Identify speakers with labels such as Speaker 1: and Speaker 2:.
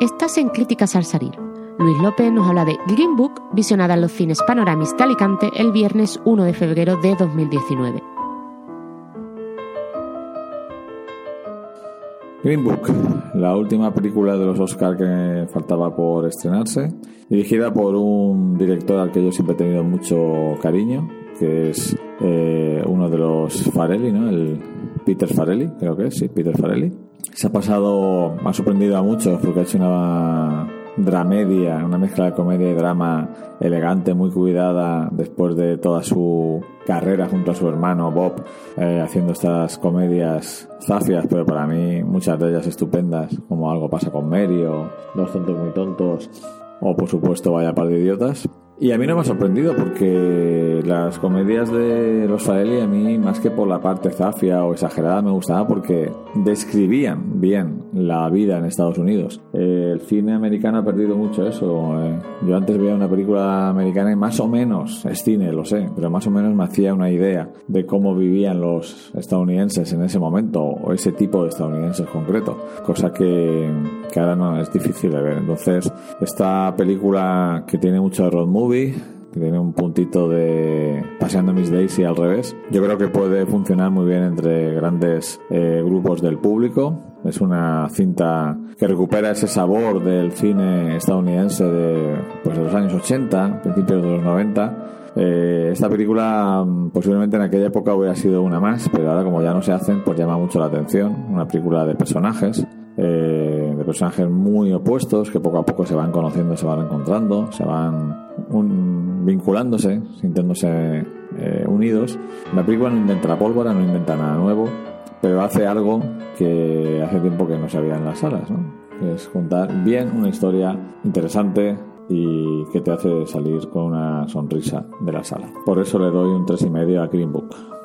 Speaker 1: Estás en Críticas al Salir. Luis López nos habla de Green Book, visionada en los cines Panoramis de Alicante el viernes 1 de febrero de 2019.
Speaker 2: Green Book, la última película de los Oscars que faltaba por estrenarse, dirigida por un director al que yo siempre he tenido mucho cariño, que es eh, uno de los Farelli, ¿no? El Peter Farelli, creo que es, sí, Peter Farelli. Se ha pasado, ha sorprendido a muchos porque ha hecho una dramedia, una mezcla de comedia y drama elegante, muy cuidada, después de toda su carrera junto a su hermano Bob, eh, haciendo estas comedias zafias, pero para mí muchas de ellas estupendas, como Algo pasa con Mary o Dos tontos muy tontos, o por supuesto Vaya par de idiotas. Y a mí no me ha sorprendido porque las comedias de los Farelli a mí más que por la parte zafia o exagerada me gustaba porque describían bien la vida en Estados Unidos. el cine americano ha perdido mucho eso. Eh. yo antes veía una película americana y más o menos, es cine, lo sé, pero más o menos me hacía una idea de cómo vivían los estadounidenses en ese momento o ese tipo de estadounidenses concreto, cosa que, que ahora no es difícil de ver. Entonces, esta película que tiene mucho road movie que tiene un puntito de paseando Miss Daisy al revés. Yo creo que puede funcionar muy bien entre grandes eh, grupos del público. Es una cinta que recupera ese sabor del cine estadounidense de, pues, de los años 80, principios de los 90. Eh, esta película mm, posiblemente en aquella época hubiera sido una más, pero ahora como ya no se hacen, pues llama mucho la atención. Una película de personajes eh, de personajes muy opuestos que poco a poco se van conociendo, se van encontrando, se van vinculándose, sintiéndose eh, unidos. La película no inventa la pólvora, no inventa nada nuevo, pero hace algo que hace tiempo que no se había en las salas, ¿no? es juntar bien una historia interesante y que te hace salir con una sonrisa de la sala. Por eso le doy un 3,5 a Green Book.